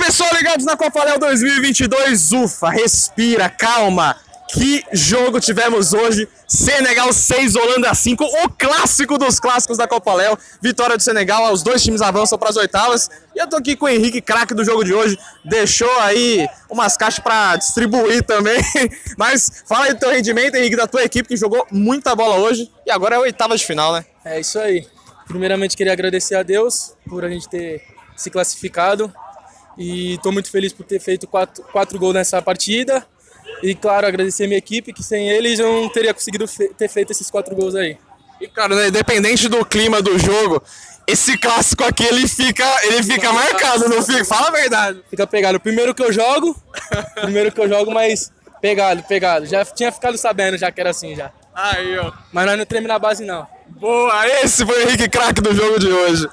pessoal ligados na Copa Léo 2022, ufa, respira, calma. Que jogo tivemos hoje? Senegal 6, Holanda 5, o clássico dos clássicos da Copa Léo. Vitória do Senegal, os dois times avançam para as oitavas. E eu tô aqui com o Henrique, craque do jogo de hoje. Deixou aí umas caixas para distribuir também. Mas fala aí do teu rendimento, Henrique, da tua equipe que jogou muita bola hoje. E agora é a oitava de final, né? É isso aí. Primeiramente queria agradecer a Deus por a gente ter se classificado. E estou muito feliz por ter feito quatro, quatro gols nessa partida. E, claro, agradecer a minha equipe, que sem eles eu não teria conseguido ter feito esses quatro gols aí. E, cara, né, independente do clima do jogo, esse clássico aqui, ele fica, ele fica marcado, não fica? Fala a verdade. Fica pegado. Primeiro que eu jogo, primeiro que eu jogo, mas pegado, pegado. Já tinha ficado sabendo já que era assim, já. Aí, ó. Mas nós não treme na base, não. Boa, esse foi o Henrique craque do jogo de hoje.